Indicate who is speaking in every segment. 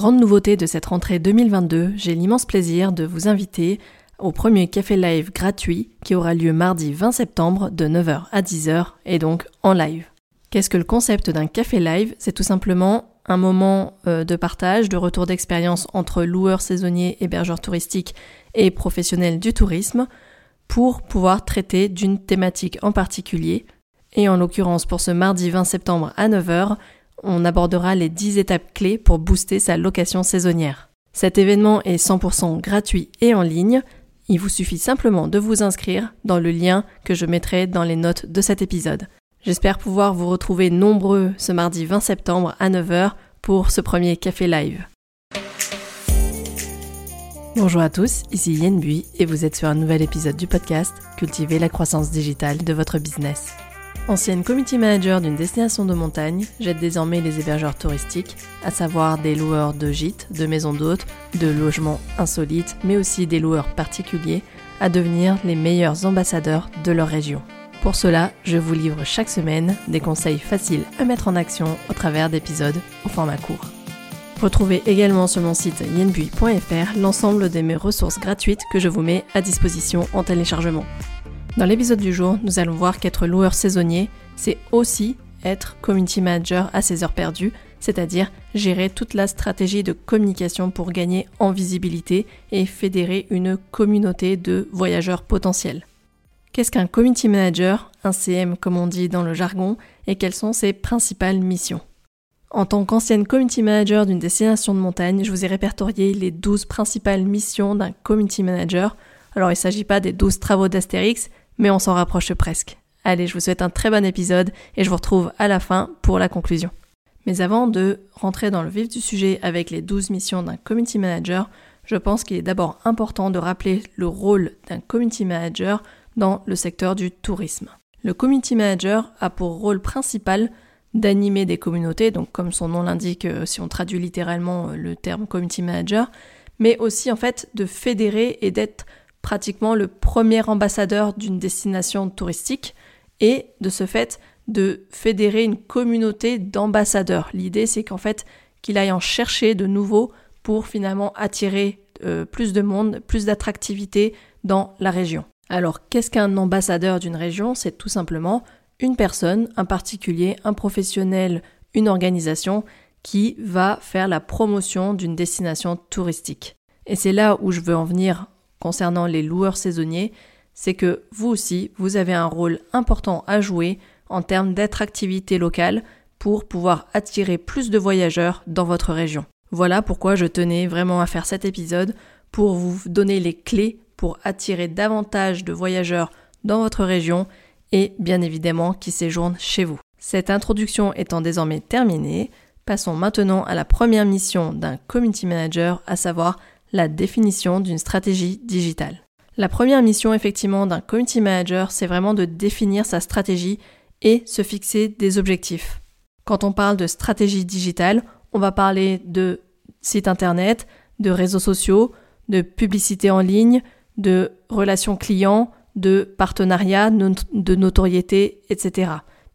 Speaker 1: Grande nouveauté de cette rentrée 2022, j'ai l'immense plaisir de vous inviter au premier café live gratuit qui aura lieu mardi 20 septembre de 9h à 10h et donc en live. Qu'est-ce que le concept d'un café live? C'est tout simplement un moment euh, de partage, de retour d'expérience entre loueurs saisonniers, hébergeurs touristiques et professionnels du tourisme pour pouvoir traiter d'une thématique en particulier. Et en l'occurrence pour ce mardi 20 septembre à 9h, on abordera les 10 étapes clés pour booster sa location saisonnière. Cet événement est 100% gratuit et en ligne. Il vous suffit simplement de vous inscrire dans le lien que je mettrai dans les notes de cet épisode. J'espère pouvoir vous retrouver nombreux ce mardi 20 septembre à 9h pour ce premier café live. Bonjour à tous, ici Yen Bui et vous êtes sur un nouvel épisode du podcast Cultiver la croissance digitale de votre business. Ancienne community manager d'une destination de montagne, j'aide désormais les hébergeurs touristiques, à savoir des loueurs de gîtes, de maisons d'hôtes, de logements insolites, mais aussi des loueurs particuliers, à devenir les meilleurs ambassadeurs de leur région. Pour cela, je vous livre chaque semaine des conseils faciles à mettre en action au travers d'épisodes au format court. Retrouvez également sur mon site yenbui.fr l'ensemble de mes ressources gratuites que je vous mets à disposition en téléchargement. Dans l'épisode du jour, nous allons voir qu'être loueur saisonnier, c'est aussi être community manager à ses heures perdues, c'est-à-dire gérer toute la stratégie de communication pour gagner en visibilité et fédérer une communauté de voyageurs potentiels. Qu'est-ce qu'un community manager, un CM comme on dit dans le jargon, et quelles sont ses principales missions? En tant qu'ancienne community manager d'une destination de montagne, je vous ai répertorié les 12 principales missions d'un community manager. Alors il ne s'agit pas des 12 travaux d'Astérix, mais on s'en rapproche presque. Allez, je vous souhaite un très bon épisode et je vous retrouve à la fin pour la conclusion. Mais avant de rentrer dans le vif du sujet avec les 12 missions d'un community manager, je pense qu'il est d'abord important de rappeler le rôle d'un community manager dans le secteur du tourisme. Le community manager a pour rôle principal d'animer des communautés, donc comme son nom l'indique euh, si on traduit littéralement euh, le terme community manager, mais aussi en fait de fédérer et d'être pratiquement le premier ambassadeur d'une destination touristique et de ce fait de fédérer une communauté d'ambassadeurs. L'idée c'est qu'en fait qu'il aille en chercher de nouveaux pour finalement attirer euh, plus de monde, plus d'attractivité dans la région. Alors qu'est-ce qu'un ambassadeur d'une région? C'est tout simplement une personne, un particulier, un professionnel, une organisation qui va faire la promotion d'une destination touristique. Et c'est là où je veux en venir concernant les loueurs saisonniers, c'est que vous aussi, vous avez un rôle important à jouer en termes d'attractivité locale pour pouvoir attirer plus de voyageurs dans votre région. Voilà pourquoi je tenais vraiment à faire cet épisode pour vous donner les clés pour attirer davantage de voyageurs dans votre région et bien évidemment qui séjournent chez vous. Cette introduction étant désormais terminée, passons maintenant à la première mission d'un community manager, à savoir la définition d'une stratégie digitale. La première mission effectivement d'un community manager, c'est vraiment de définir sa stratégie et se fixer des objectifs. Quand on parle de stratégie digitale, on va parler de site internet, de réseaux sociaux, de publicité en ligne, de relations clients, de partenariats, de notoriété, etc.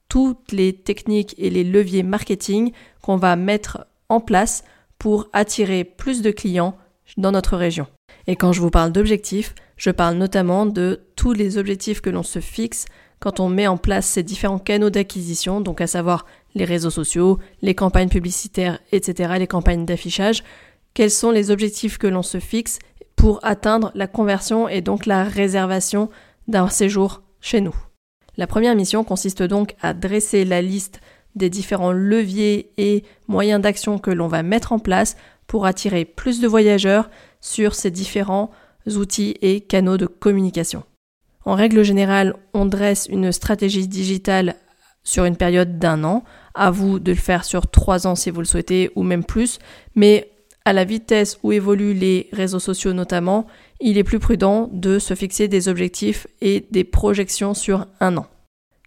Speaker 1: Toutes les techniques et les leviers marketing qu'on va mettre en place pour attirer plus de clients dans notre région. Et quand je vous parle d'objectifs, je parle notamment de tous les objectifs que l'on se fixe quand on met en place ces différents canaux d'acquisition, donc à savoir les réseaux sociaux, les campagnes publicitaires, etc., les campagnes d'affichage. Quels sont les objectifs que l'on se fixe pour atteindre la conversion et donc la réservation d'un séjour chez nous? La première mission consiste donc à dresser la liste des différents leviers et moyens d'action que l'on va mettre en place pour attirer plus de voyageurs sur ces différents outils et canaux de communication. En règle générale, on dresse une stratégie digitale sur une période d'un an. À vous de le faire sur trois ans si vous le souhaitez ou même plus. Mais à la vitesse où évoluent les réseaux sociaux notamment, il est plus prudent de se fixer des objectifs et des projections sur un an.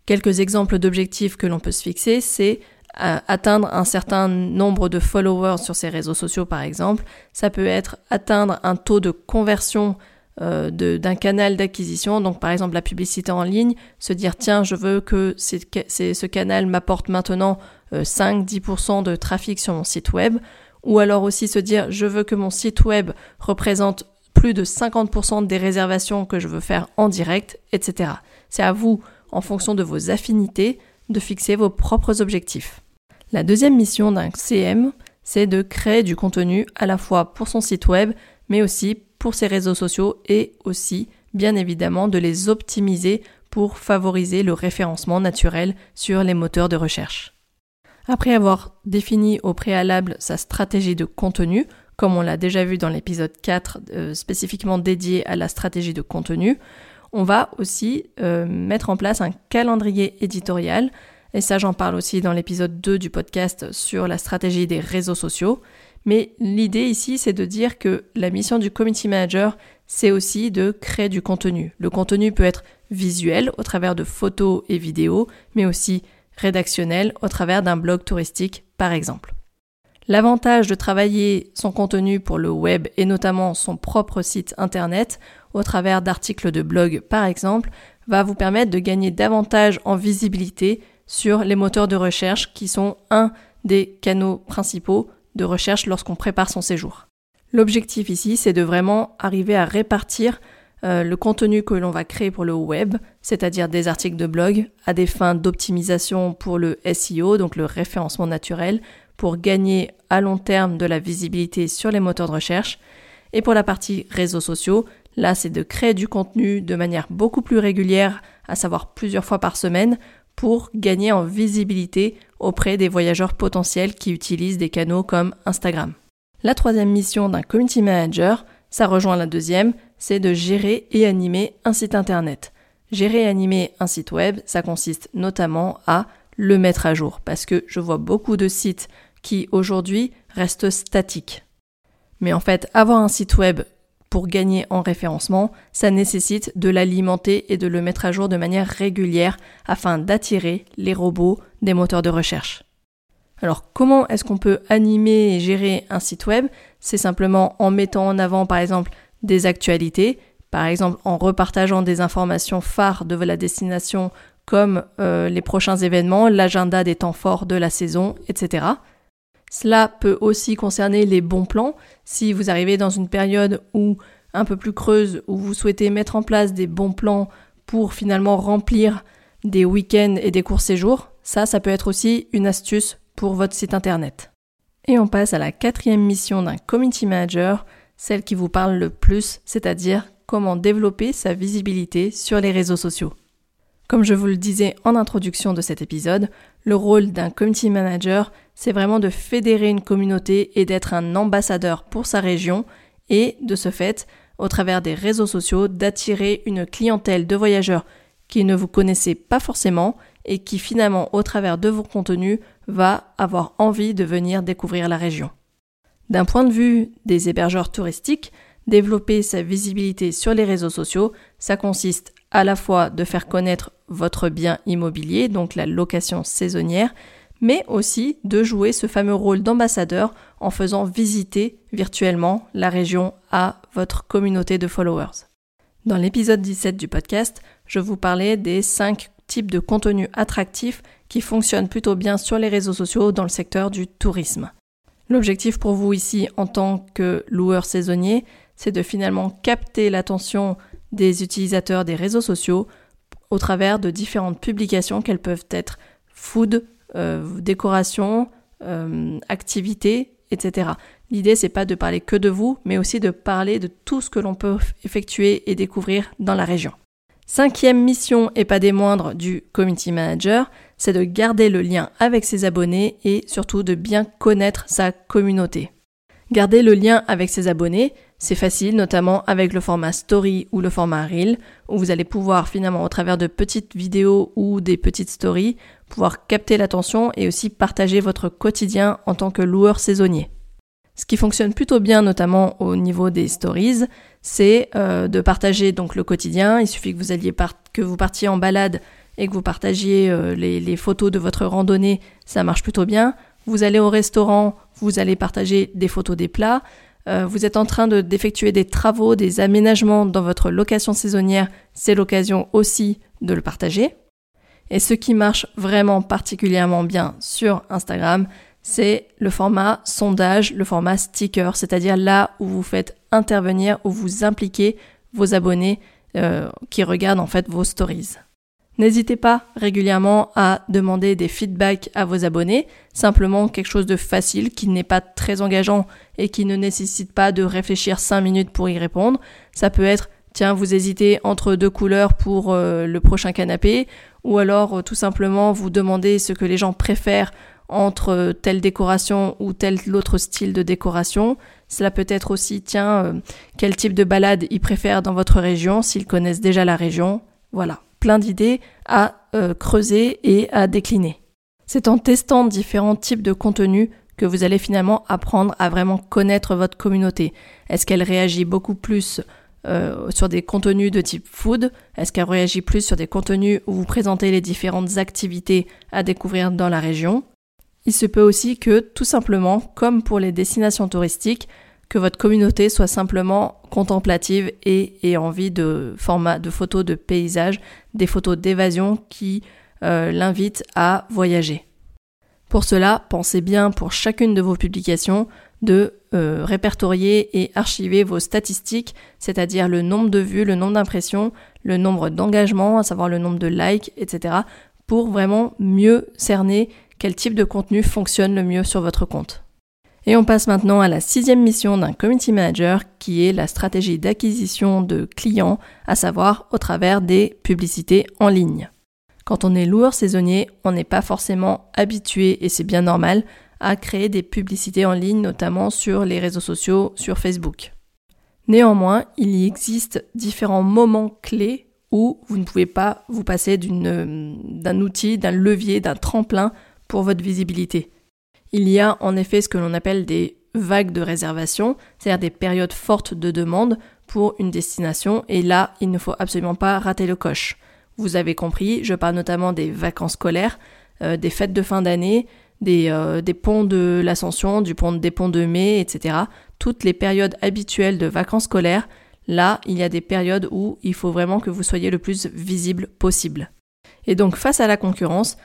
Speaker 1: Quelques exemples d'objectifs que l'on peut se fixer, c'est atteindre un certain nombre de followers sur ces réseaux sociaux par exemple. Ça peut être atteindre un taux de conversion euh, d'un canal d'acquisition, donc par exemple la publicité en ligne, se dire tiens je veux que ce canal m'apporte maintenant 5-10% euh, de trafic sur mon site web, ou alors aussi se dire je veux que mon site web représente plus de 50% des réservations que je veux faire en direct, etc. C'est à vous, en fonction de vos affinités, de fixer vos propres objectifs. La deuxième mission d'un CM, c'est de créer du contenu à la fois pour son site web, mais aussi pour ses réseaux sociaux et aussi, bien évidemment, de les optimiser pour favoriser le référencement naturel sur les moteurs de recherche. Après avoir défini au préalable sa stratégie de contenu, comme on l'a déjà vu dans l'épisode 4 euh, spécifiquement dédié à la stratégie de contenu, on va aussi euh, mettre en place un calendrier éditorial et ça, j'en parle aussi dans l'épisode 2 du podcast sur la stratégie des réseaux sociaux. Mais l'idée ici, c'est de dire que la mission du community manager, c'est aussi de créer du contenu. Le contenu peut être visuel au travers de photos et vidéos, mais aussi rédactionnel au travers d'un blog touristique, par exemple. L'avantage de travailler son contenu pour le web et notamment son propre site internet au travers d'articles de blog, par exemple, va vous permettre de gagner davantage en visibilité sur les moteurs de recherche qui sont un des canaux principaux de recherche lorsqu'on prépare son séjour. L'objectif ici, c'est de vraiment arriver à répartir euh, le contenu que l'on va créer pour le web, c'est-à-dire des articles de blog, à des fins d'optimisation pour le SEO, donc le référencement naturel, pour gagner à long terme de la visibilité sur les moteurs de recherche. Et pour la partie réseaux sociaux, là c'est de créer du contenu de manière beaucoup plus régulière, à savoir plusieurs fois par semaine, pour gagner en visibilité auprès des voyageurs potentiels qui utilisent des canaux comme Instagram. La troisième mission d'un community manager, ça rejoint la deuxième, c'est de gérer et animer un site internet. Gérer et animer un site web, ça consiste notamment à le mettre à jour, parce que je vois beaucoup de sites qui aujourd'hui restent statiques. Mais en fait, avoir un site web pour gagner en référencement, ça nécessite de l'alimenter et de le mettre à jour de manière régulière afin d'attirer les robots des moteurs de recherche. Alors comment est-ce qu'on peut animer et gérer un site web? C'est simplement en mettant en avant par exemple des actualités, par exemple en repartageant des informations phares de la destination comme euh, les prochains événements, l'agenda des temps forts de la saison, etc. Cela peut aussi concerner les bons plans. Si vous arrivez dans une période où un peu plus creuse, où vous souhaitez mettre en place des bons plans pour finalement remplir des week-ends et des courts séjours, ça, ça peut être aussi une astuce pour votre site internet. Et on passe à la quatrième mission d'un community manager, celle qui vous parle le plus, c'est-à-dire comment développer sa visibilité sur les réseaux sociaux. Comme je vous le disais en introduction de cet épisode, le rôle d'un community manager, c'est vraiment de fédérer une communauté et d'être un ambassadeur pour sa région et, de ce fait, au travers des réseaux sociaux, d'attirer une clientèle de voyageurs qui ne vous connaissez pas forcément et qui finalement, au travers de vos contenus, va avoir envie de venir découvrir la région. D'un point de vue des hébergeurs touristiques, développer sa visibilité sur les réseaux sociaux, ça consiste à la fois de faire connaître votre bien immobilier, donc la location saisonnière, mais aussi de jouer ce fameux rôle d'ambassadeur en faisant visiter virtuellement la région à votre communauté de followers. Dans l'épisode 17 du podcast, je vous parlais des 5 types de contenus attractifs qui fonctionnent plutôt bien sur les réseaux sociaux dans le secteur du tourisme. L'objectif pour vous ici en tant que loueur saisonnier, c'est de finalement capter l'attention des utilisateurs des réseaux sociaux au travers de différentes publications qu'elles peuvent être food, euh, décoration, euh, activités, etc. L'idée c'est pas de parler que de vous, mais aussi de parler de tout ce que l'on peut effectuer et découvrir dans la région. Cinquième mission et pas des moindres du community manager, c'est de garder le lien avec ses abonnés et surtout de bien connaître sa communauté. Garder le lien avec ses abonnés, c'est facile, notamment avec le format story ou le format reel, où vous allez pouvoir finalement au travers de petites vidéos ou des petites stories, pouvoir capter l'attention et aussi partager votre quotidien en tant que loueur saisonnier. Ce qui fonctionne plutôt bien, notamment au niveau des stories, c'est euh, de partager donc le quotidien. Il suffit que vous alliez que vous partiez en balade et que vous partagiez euh, les, les photos de votre randonnée, ça marche plutôt bien. Vous allez au restaurant, vous allez partager des photos des plats. Euh, vous êtes en train d'effectuer des travaux, des aménagements dans votre location saisonnière, c'est l'occasion aussi de le partager. Et ce qui marche vraiment particulièrement bien sur Instagram, c'est le format sondage, le format sticker, c'est-à-dire là où vous faites intervenir, où vous impliquez vos abonnés euh, qui regardent en fait vos stories. N'hésitez pas régulièrement à demander des feedbacks à vos abonnés, simplement quelque chose de facile qui n'est pas très engageant et qui ne nécessite pas de réfléchir 5 minutes pour y répondre. Ça peut être tiens, vous hésitez entre deux couleurs pour euh, le prochain canapé, ou alors euh, tout simplement vous demandez ce que les gens préfèrent entre telle décoration ou tel autre style de décoration. Cela peut être aussi, tiens, euh, quel type de balade ils préfèrent dans votre région, s'ils connaissent déjà la région. Voilà, plein d'idées à euh, creuser et à décliner. C'est en testant différents types de contenus que vous allez finalement apprendre à vraiment connaître votre communauté. Est-ce qu'elle réagit beaucoup plus euh, sur des contenus de type food? Est-ce qu'elle réagit plus sur des contenus où vous présentez les différentes activités à découvrir dans la région? Il se peut aussi que, tout simplement, comme pour les destinations touristiques, que votre communauté soit simplement contemplative et ait envie de formats de photos de paysages, des photos d'évasion qui euh, l'invitent à voyager. Pour cela, pensez bien pour chacune de vos publications de euh, répertorier et archiver vos statistiques, c'est-à-dire le nombre de vues, le nombre d'impressions, le nombre d'engagements, à savoir le nombre de likes, etc., pour vraiment mieux cerner quel type de contenu fonctionne le mieux sur votre compte. Et on passe maintenant à la sixième mission d'un community manager qui est la stratégie d'acquisition de clients, à savoir au travers des publicités en ligne. Quand on est loueur saisonnier, on n'est pas forcément habitué, et c'est bien normal, à créer des publicités en ligne, notamment sur les réseaux sociaux, sur Facebook. Néanmoins, il y existe différents moments clés où vous ne pouvez pas vous passer d'un outil, d'un levier, d'un tremplin pour votre visibilité. Il y a en effet ce que l'on appelle des vagues de réservation, c'est-à-dire des périodes fortes de demande pour une destination, et là, il ne faut absolument pas rater le coche. Vous avez compris, je parle notamment des vacances scolaires, euh, des fêtes de fin d'année, des, euh, des, ponts de l'Ascension, du pont des ponts de mai, etc. Toutes les périodes habituelles de vacances scolaires, là, il y a des périodes où il faut vraiment que vous soyez le plus visible possible. Et donc face à la concurrence,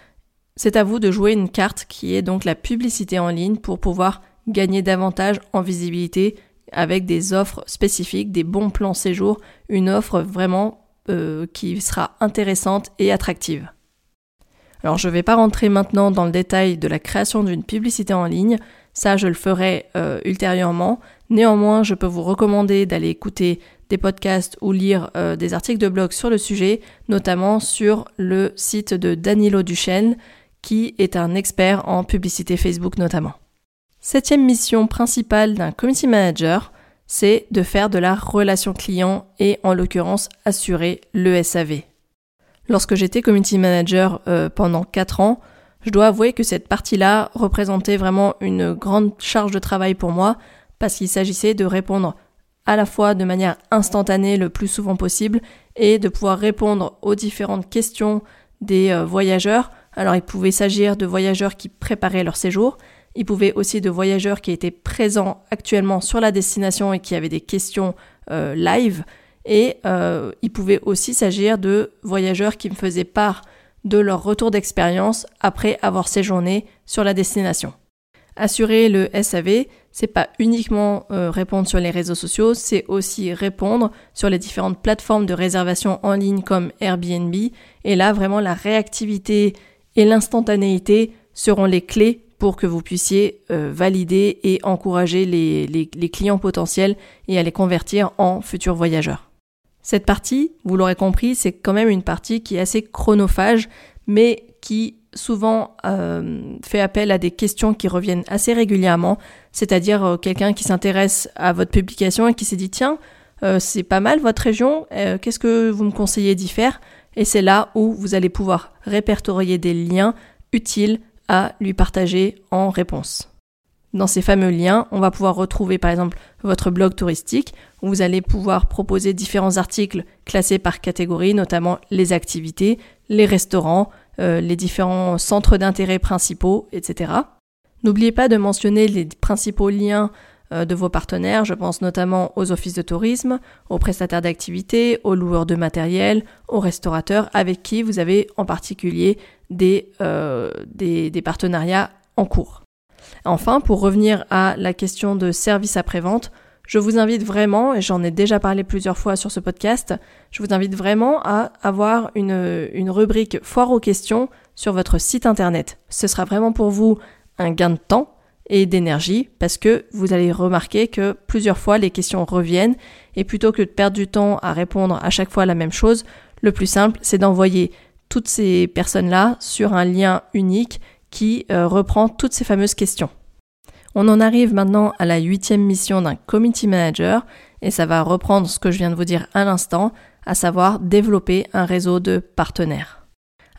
Speaker 1: c'est à vous de jouer une carte qui est donc la publicité en ligne pour pouvoir gagner davantage en visibilité avec des offres spécifiques, des bons plans séjour, une offre vraiment euh, qui sera intéressante et attractive. Alors je ne vais pas rentrer maintenant dans le détail de la création d'une publicité en ligne, ça je le ferai euh, ultérieurement. Néanmoins, je peux vous recommander d'aller écouter des podcasts ou lire euh, des articles de blog sur le sujet, notamment sur le site de Danilo Duchesne qui est un expert en publicité Facebook notamment. Septième mission principale d'un community manager, c'est de faire de la relation client et en l'occurrence assurer le SAV. Lorsque j'étais community manager euh, pendant 4 ans, je dois avouer que cette partie-là représentait vraiment une grande charge de travail pour moi parce qu'il s'agissait de répondre à la fois de manière instantanée le plus souvent possible et de pouvoir répondre aux différentes questions des euh, voyageurs alors il pouvait s'agir de voyageurs qui préparaient leur séjour, il pouvait aussi de voyageurs qui étaient présents actuellement sur la destination et qui avaient des questions euh, live, et euh, il pouvait aussi s'agir de voyageurs qui me faisaient part de leur retour d'expérience après avoir séjourné sur la destination. Assurer le SAV, c'est pas uniquement euh, répondre sur les réseaux sociaux, c'est aussi répondre sur les différentes plateformes de réservation en ligne comme Airbnb. Et là, vraiment, la réactivité et l'instantanéité seront les clés pour que vous puissiez euh, valider et encourager les, clients potentiels et à les convertir en futurs voyageurs. Cette partie, vous l'aurez compris, c'est quand même une partie qui est assez chronophage, mais qui souvent euh, fait appel à des questions qui reviennent assez régulièrement, c'est-à-dire euh, quelqu'un qui s'intéresse à votre publication et qui s'est dit tiens, c'est pas mal votre région, qu'est-ce que vous me conseillez d'y faire? Et c'est là où vous allez pouvoir répertorier des liens utiles à lui partager en réponse. Dans ces fameux liens, on va pouvoir retrouver par exemple votre blog touristique où vous allez pouvoir proposer différents articles classés par catégorie, notamment les activités, les restaurants, euh, les différents centres d'intérêt principaux, etc. N'oubliez pas de mentionner les principaux liens de vos partenaires. Je pense notamment aux offices de tourisme, aux prestataires d'activités, aux loueurs de matériel, aux restaurateurs avec qui vous avez en particulier des, euh, des, partenariats en cours. Enfin, pour revenir à la question de service après-vente, je vous invite vraiment, et j'en ai déjà parlé plusieurs fois sur ce podcast, je vous invite vraiment à avoir une, une rubrique foire aux questions sur votre site internet. Ce sera vraiment pour vous un gain de temps et d'énergie parce que vous allez remarquer que plusieurs fois les questions reviennent et plutôt que de perdre du temps à répondre à chaque fois la même chose, le plus simple c'est d'envoyer toutes ces personnes-là sur un lien unique qui euh, reprend toutes ces fameuses questions. On en arrive maintenant à la huitième mission d'un community manager et ça va reprendre ce que je viens de vous dire à l'instant, à savoir développer un réseau de partenaires.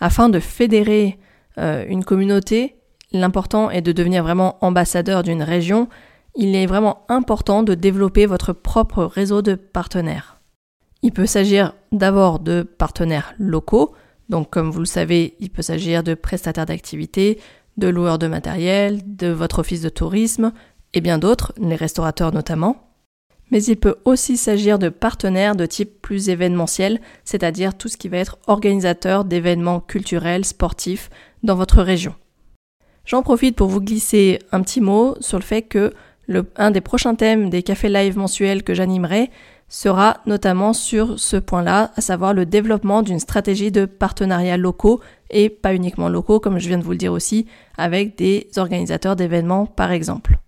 Speaker 1: Afin de fédérer euh, une communauté, l'important est de devenir vraiment ambassadeur d'une région. Il est vraiment important de développer votre propre réseau de partenaires. Il peut s'agir d'abord de partenaires locaux, donc comme vous le savez, il peut s'agir de prestataires d'activités, de loueurs de matériel, de votre office de tourisme et bien d'autres, les restaurateurs notamment. Mais il peut aussi s'agir de partenaires de type plus événementiel, c'est-à-dire tout ce qui va être organisateur d'événements culturels, sportifs dans votre région. J'en profite pour vous glisser un petit mot sur le fait que le, un des prochains thèmes des cafés live mensuels que j'animerai sera notamment sur ce point-là, à savoir le développement d'une stratégie de partenariats locaux et pas uniquement locaux, comme je viens de vous le dire aussi, avec des organisateurs d'événements par exemple.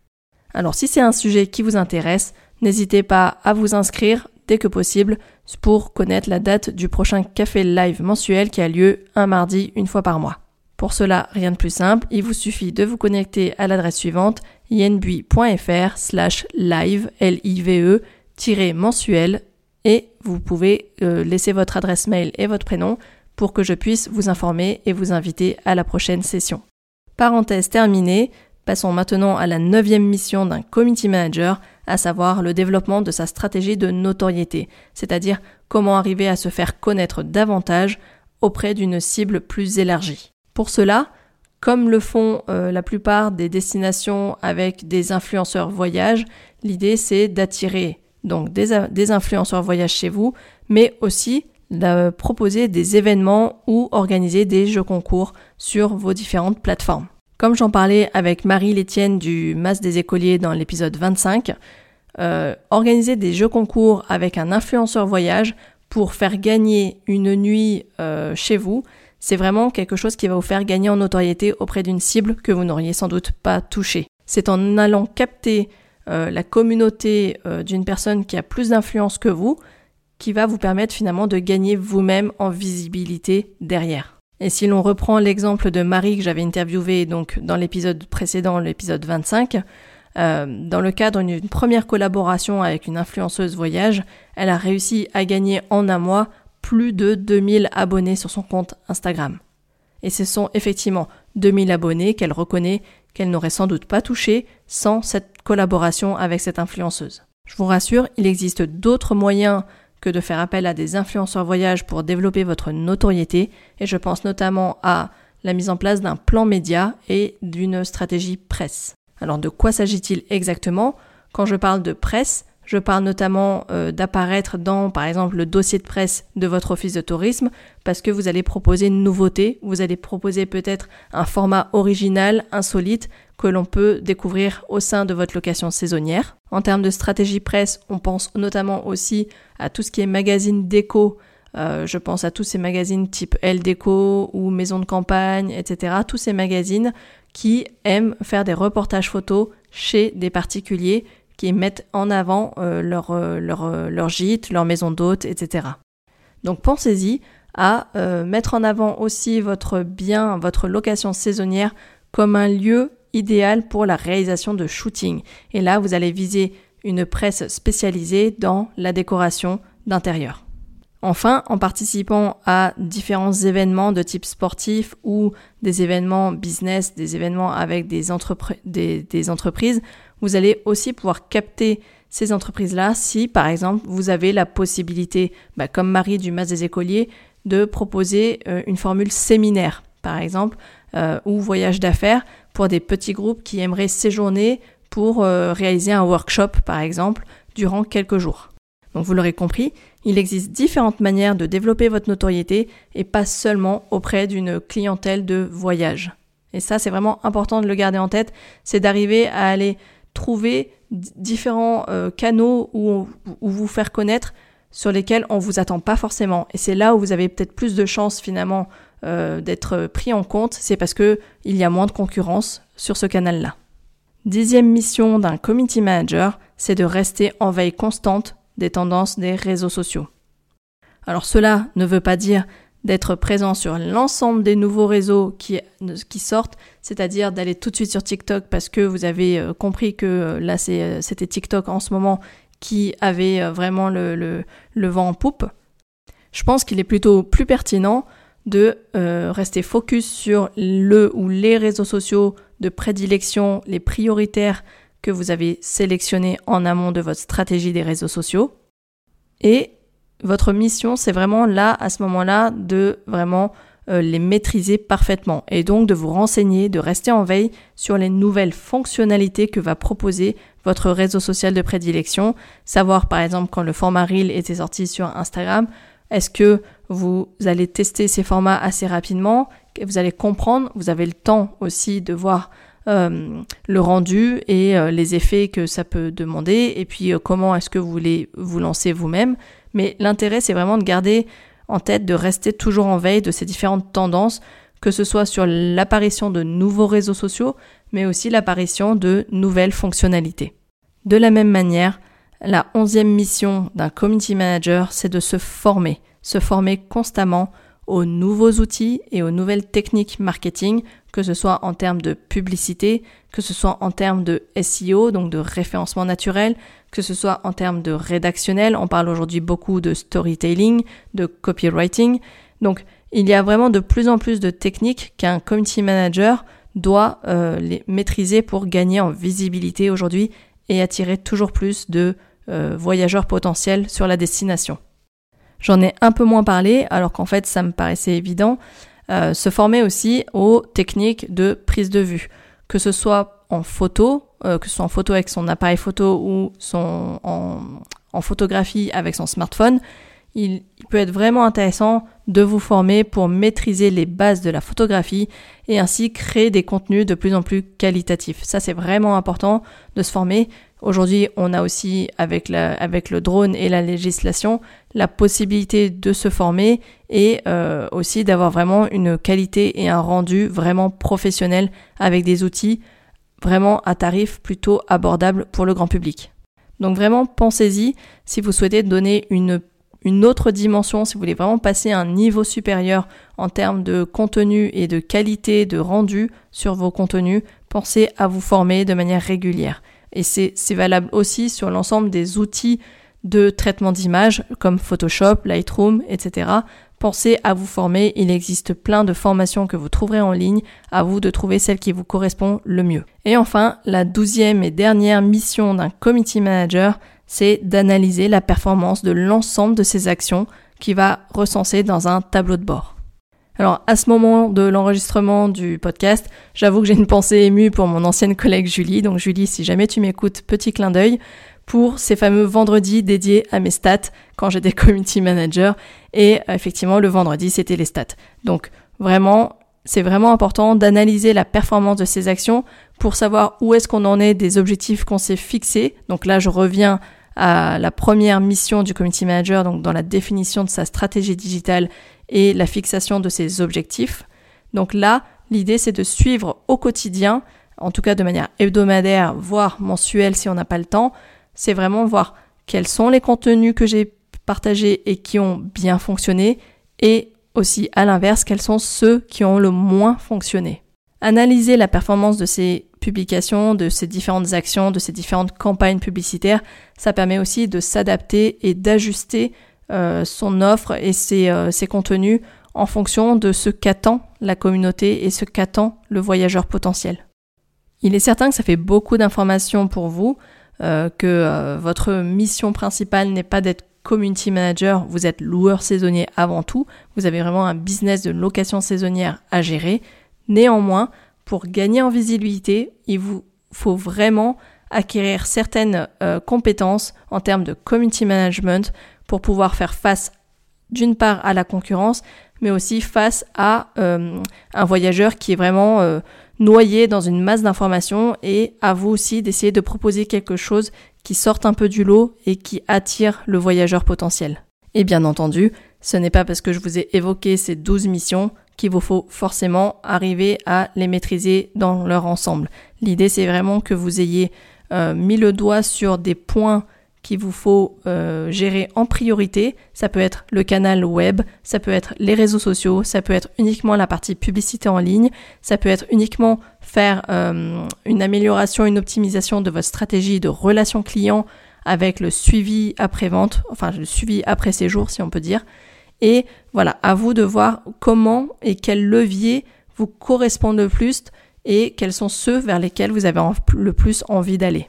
Speaker 1: Alors si c'est un sujet qui vous intéresse, n'hésitez pas à vous inscrire dès que possible pour connaître la date du prochain café live mensuel qui a lieu un mardi une fois par mois. Pour cela, rien de plus simple, il vous suffit de vous connecter à l'adresse suivante yenbui.fr slash live L-I-V-E mensuel et vous pouvez euh, laisser votre adresse mail et votre prénom pour que je puisse vous informer et vous inviter à la prochaine session. Parenthèse terminée, passons maintenant à la neuvième mission d'un community manager, à savoir le développement de sa stratégie de notoriété, c'est-à-dire comment arriver à se faire connaître davantage auprès d'une cible plus élargie. Pour cela, comme le font euh, la plupart des destinations avec des influenceurs voyage, l'idée c'est d'attirer donc des, influenceurs voyage chez vous, mais aussi de proposer des événements ou organiser des jeux concours sur vos différentes plateformes. Comme j'en parlais avec Marie Létienne du Mas des écoliers dans l'épisode 25, euh, organiser des jeux concours avec un influenceur voyage pour faire gagner une nuit euh, chez vous, c'est vraiment quelque chose qui va vous faire gagner en notoriété auprès d'une cible que vous n'auriez sans doute pas touchée. C'est en allant capter euh, la communauté euh, d'une personne qui a plus d'influence que vous, qui va vous permettre finalement de gagner vous-même en visibilité derrière. Et si l'on reprend l'exemple de Marie que j'avais interviewé donc dans l'épisode précédent, l'épisode 25, euh, dans le cadre d'une première collaboration avec une influenceuse voyage, elle a réussi à gagner en un mois plus de 2000 abonnés sur son compte Instagram. Et ce sont effectivement 2000 abonnés qu'elle reconnaît qu'elle n'aurait sans doute pas touché sans cette collaboration avec cette influenceuse. Je vous rassure, il existe d'autres moyens que de faire appel à des influenceurs voyage pour développer votre notoriété et je pense notamment à la mise en place d'un plan média et d'une stratégie presse. Alors de quoi s'agit-il exactement? Quand je parle de presse, je parle notamment euh, d'apparaître dans, par exemple, le dossier de presse de votre office de tourisme parce que vous allez proposer une nouveauté, vous allez proposer peut-être un format original, insolite, que l'on peut découvrir au sein de votre location saisonnière. En termes de stratégie presse, on pense notamment aussi à tout ce qui est magazine déco. Euh, je pense à tous ces magazines type Elle Déco ou Maison de campagne, etc. Tous ces magazines qui aiment faire des reportages photos chez des particuliers qui mettent en avant euh, leur, euh, leur, euh, leur, gîte, leur maison d'hôte, etc. Donc pensez-y à mettre en avant aussi votre bien, votre location saisonnière comme un lieu idéal pour la réalisation de shooting. Et là, vous allez viser une presse spécialisée dans la décoration d'intérieur. Enfin, en participant à différents événements de type sportif ou des événements business, des événements avec des, des entreprises, vous allez aussi pouvoir capter ces entreprises-là si, par exemple, vous avez la possibilité, bah, comme Marie du Mas des écoliers, de proposer euh, une formule séminaire, par exemple, euh, ou voyage d'affaires pour des petits groupes qui aimeraient séjourner pour euh, réaliser un workshop, par exemple, durant quelques jours. Donc vous l'aurez compris, il existe différentes manières de développer votre notoriété et pas seulement auprès d'une clientèle de voyage. Et ça, c'est vraiment important de le garder en tête, c'est d'arriver à aller trouver différents euh, canaux où, vous faire connaître sur lesquels on vous attend pas forcément. Et c'est là où vous avez peut-être plus de chances finalement euh, d'être pris en compte, c'est parce que il y a moins de concurrence sur ce canal-là. Dixième mission d'un community manager, c'est de rester en veille constante des tendances des réseaux sociaux. Alors cela ne veut pas dire d'être présent sur l'ensemble des nouveaux réseaux qui, sortent, c'est-à-dire d'aller tout de suite sur TikTok parce que vous avez euh, compris que euh, là euh, c'était TikTok en ce moment qui avait vraiment le, le, vent en poupe. Je pense qu'il est plutôt plus pertinent de rester focus sur le ou les réseaux sociaux de prédilection, les prioritaires que vous avez sélectionnés en amont de votre stratégie des réseaux sociaux. Et votre mission, c'est vraiment là, à ce moment-là, de vraiment euh, les maîtriser parfaitement et donc de vous renseigner, de rester en veille sur les nouvelles fonctionnalités que va proposer votre réseau social de prédilection. Savoir par exemple quand le format Reel était sorti sur Instagram, est-ce que vous allez tester ces formats assez rapidement? Vous allez comprendre, vous avez le temps aussi de voir euh, le rendu et euh, les effets que ça peut demander et puis comment est-ce que vous voulez vous lancer vous-même. Mais l'intérêt, c'est vraiment de garder en tête, de rester toujours en veille de ces différentes tendances, que ce soit sur l'apparition de nouveaux réseaux sociaux, mais aussi l'apparition de nouvelles fonctionnalités. De la même manière, la onzième mission d'un community manager, c'est de se former, se former constamment aux nouveaux outils et aux nouvelles techniques marketing, que ce soit en termes de publicité, que ce soit en termes de SEO, donc de référencement naturel, que ce soit en termes de rédactionnel. On parle aujourd'hui beaucoup de storytelling, de copywriting. Donc, il y a vraiment de plus en plus de techniques qu'un community manager doit euh, les maîtriser pour gagner en visibilité aujourd'hui et attirer toujours plus de euh, voyageurs potentiels sur la destination. J'en ai un peu moins parlé, alors qu'en fait ça me paraissait évident, euh, se former aussi aux techniques de prise de vue, que ce soit en photo, euh, que ce soit en photo avec son appareil photo ou son, en, en photographie avec son smartphone, il, peut être vraiment intéressant de vous former pour maîtriser les bases de la photographie et ainsi créer des contenus de plus en plus qualitatifs. Ça, c'est vraiment important de se former. Aujourd'hui, on a aussi, avec, le drone et la législation, la possibilité de se former et euh, aussi d'avoir vraiment une qualité et un rendu vraiment professionnel avec des outils vraiment à tarif plutôt abordable pour le grand public. Donc vraiment, pensez-y si vous souhaitez donner une une autre dimension, si vous voulez vraiment passer à un niveau supérieur en termes de contenu et de qualité de rendu sur vos contenus, pensez à vous former de manière régulière. Et c'est valable aussi sur l'ensemble des outils de traitement d'image comme Photoshop, Lightroom, etc. Pensez à vous former, il existe plein de formations que vous trouverez en ligne, à vous de trouver celle qui vous correspond le mieux. Et enfin, la douzième et dernière mission d'un committee manager, c'est d'analyser la performance de l'ensemble de ses actions qui va recenser dans un tableau de bord. Alors à ce moment de l'enregistrement du podcast, j'avoue que j'ai une pensée émue pour mon ancienne collègue Julie. Donc Julie, si jamais tu m'écoutes, petit clin d'œil pour ces fameux vendredis dédiés à mes stats quand j'étais community manager. Et effectivement, le vendredi, c'était les stats. Donc vraiment, c'est vraiment important d'analyser la performance de ces actions pour savoir où est-ce qu'on en est des objectifs qu'on s'est fixés. Donc là, je reviens à la première mission du community manager, donc dans la définition de sa stratégie digitale et la fixation de ses objectifs. Donc là, l'idée c'est de suivre au quotidien, en tout cas de manière hebdomadaire, voire mensuelle si on n'a pas le temps, c'est vraiment voir quels sont les contenus que j'ai partagés et qui ont bien fonctionné et aussi à l'inverse quels sont ceux qui ont le moins fonctionné. Analyser la performance de ces publications, de ces différentes actions, de ces différentes campagnes publicitaires, ça permet aussi de s'adapter et d'ajuster son offre et ses, euh, ses, contenus en fonction de ce qu'attend la communauté et ce qu'attend le voyageur potentiel. Il est certain que ça fait beaucoup d'informations pour vous, euh, que votre mission principale n'est pas d'être community manager, vous êtes loueur saisonnier avant tout, vous avez vraiment un business de location saisonnière à gérer. Néanmoins, pour gagner en visibilité, il vous faut vraiment acquérir certaines euh, compétences en termes de community management pour pouvoir faire face d'une part à la concurrence, mais aussi face à euh, un voyageur qui est vraiment euh, noyé dans une masse d'informations et à vous aussi d'essayer de proposer quelque chose qui sorte un peu du lot et qui attire le voyageur potentiel. Et bien entendu, ce n'est pas parce que je vous ai évoqué ces 12 missions qu'il vous faut forcément arriver à les maîtriser dans leur ensemble. L'idée c'est vraiment que vous ayez euh, mis le doigt sur des points qu'il vous faut euh, gérer en priorité. Ça peut être le canal web, ça peut être les réseaux sociaux, ça peut être uniquement la partie publicité en ligne, ça peut être uniquement faire euh, une amélioration, une optimisation de votre stratégie de relation client avec le suivi après-vente, enfin le suivi après séjour si on peut dire. Et voilà, à vous de voir comment et quels leviers vous correspondent le plus et quels sont ceux vers lesquels vous avez le plus envie d'aller.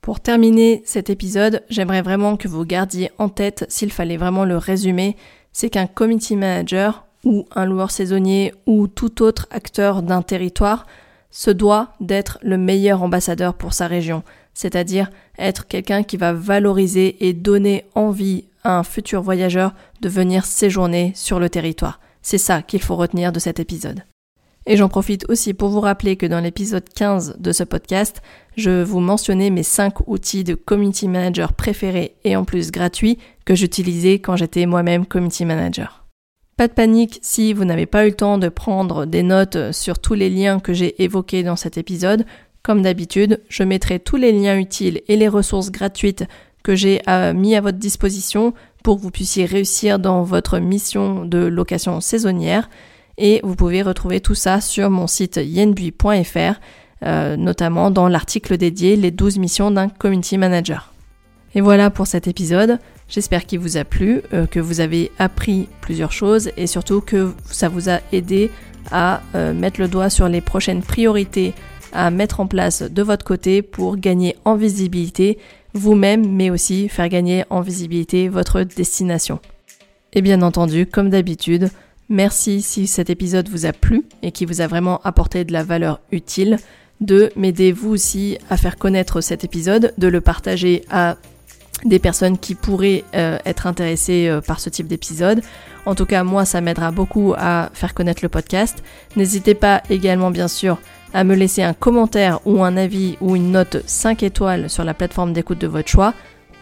Speaker 1: Pour terminer cet épisode, j'aimerais vraiment que vous gardiez en tête, s'il fallait vraiment le résumer, c'est qu'un community manager ou un loueur saisonnier ou tout autre acteur d'un territoire se doit d'être le meilleur ambassadeur pour sa région, c'est-à-dire être quelqu'un qui va valoriser et donner envie à un futur voyageur de venir séjourner sur le territoire. C'est ça qu'il faut retenir de cet épisode. Et j'en profite aussi pour vous rappeler que dans l'épisode 15 de ce podcast, je vous mentionnais mes 5 outils de community manager préférés et en plus gratuits que j'utilisais quand j'étais moi-même community manager. Pas de panique si vous n'avez pas eu le temps de prendre des notes sur tous les liens que j'ai évoqués dans cet épisode. Comme d'habitude, je mettrai tous les liens utiles et les ressources gratuites que j'ai euh, mis à votre disposition pour que vous puissiez réussir dans votre mission de location saisonnière et vous pouvez retrouver tout ça sur mon site yenbui.fr, euh, notamment dans l'article dédié Les 12 missions d'un community manager. Et voilà pour cet épisode. J'espère qu'il vous a plu, euh, que vous avez appris plusieurs choses et surtout que ça vous a aidé à euh, mettre le doigt sur les prochaines priorités à mettre en place de votre côté pour gagner en visibilité vous-même, mais aussi faire gagner en visibilité votre destination. Et bien entendu, comme d'habitude, Merci si cet épisode vous a plu et qui vous a vraiment apporté de la valeur utile, de m'aider vous aussi à faire connaître cet épisode, de le partager à des personnes qui pourraient euh, être intéressées euh, par ce type d'épisode. En tout cas, moi, ça m'aidera beaucoup à faire connaître le podcast. N'hésitez pas également, bien sûr, à me laisser un commentaire ou un avis ou une note 5 étoiles sur la plateforme d'écoute de votre choix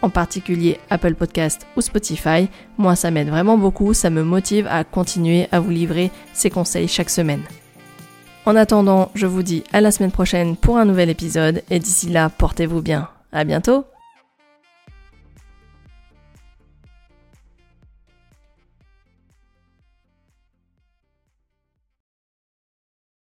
Speaker 1: en particulier Apple Podcast ou Spotify. Moi, ça m'aide vraiment beaucoup, ça me motive à continuer à vous livrer ces conseils chaque semaine. En attendant, je vous dis à la semaine prochaine pour un nouvel épisode et d'ici là, portez-vous bien. À bientôt!